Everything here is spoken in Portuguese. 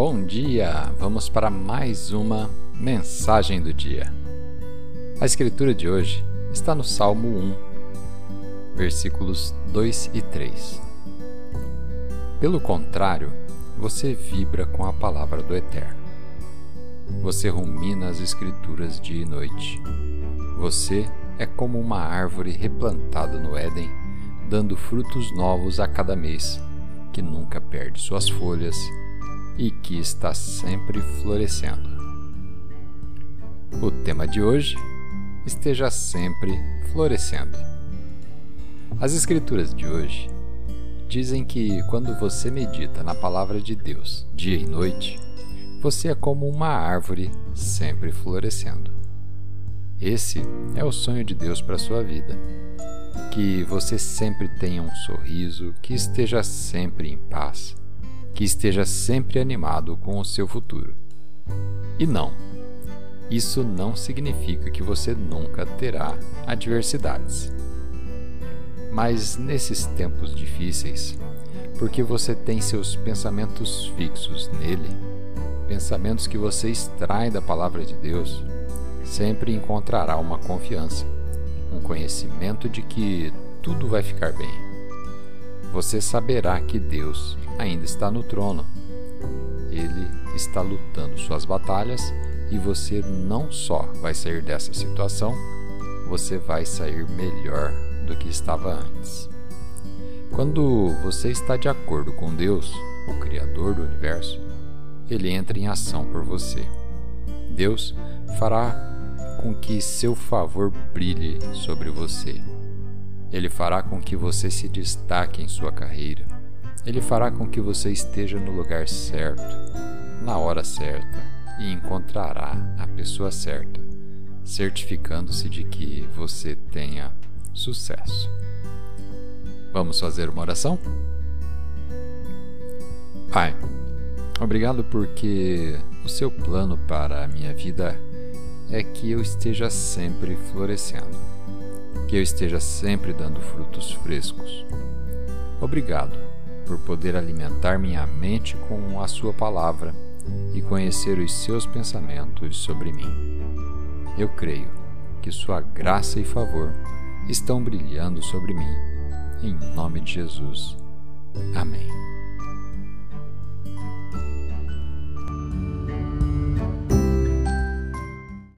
Bom dia! Vamos para mais uma mensagem do dia. A escritura de hoje está no Salmo 1, versículos 2 e 3. Pelo contrário, você vibra com a palavra do Eterno. Você rumina as escrituras dia e noite. Você é como uma árvore replantada no Éden, dando frutos novos a cada mês, que nunca perde suas folhas e que está sempre florescendo. O tema de hoje: esteja sempre florescendo. As Escrituras de hoje dizem que quando você medita na palavra de Deus dia e noite, você é como uma árvore sempre florescendo. Esse é o sonho de Deus para sua vida. Que você sempre tenha um sorriso, que esteja sempre em paz, que esteja sempre animado com o seu futuro. E não, isso não significa que você nunca terá adversidades. Mas nesses tempos difíceis, porque você tem seus pensamentos fixos nele, pensamentos que você extrai da palavra de Deus, sempre encontrará uma confiança, um conhecimento de que tudo vai ficar bem. Você saberá que Deus ainda está no trono. Ele está lutando suas batalhas e você não só vai sair dessa situação, você vai sair melhor do que estava antes. Quando você está de acordo com Deus, o Criador do universo, ele entra em ação por você. Deus fará com que seu favor brilhe sobre você. Ele fará com que você se destaque em sua carreira. Ele fará com que você esteja no lugar certo, na hora certa e encontrará a pessoa certa, certificando-se de que você tenha sucesso. Vamos fazer uma oração? Pai, obrigado porque o seu plano para a minha vida é que eu esteja sempre florescendo, que eu esteja sempre dando frutos frescos. Obrigado por poder alimentar minha mente com a Sua palavra e conhecer os seus pensamentos sobre mim. Eu creio que Sua graça e favor estão brilhando sobre mim. Em nome de Jesus. Amém.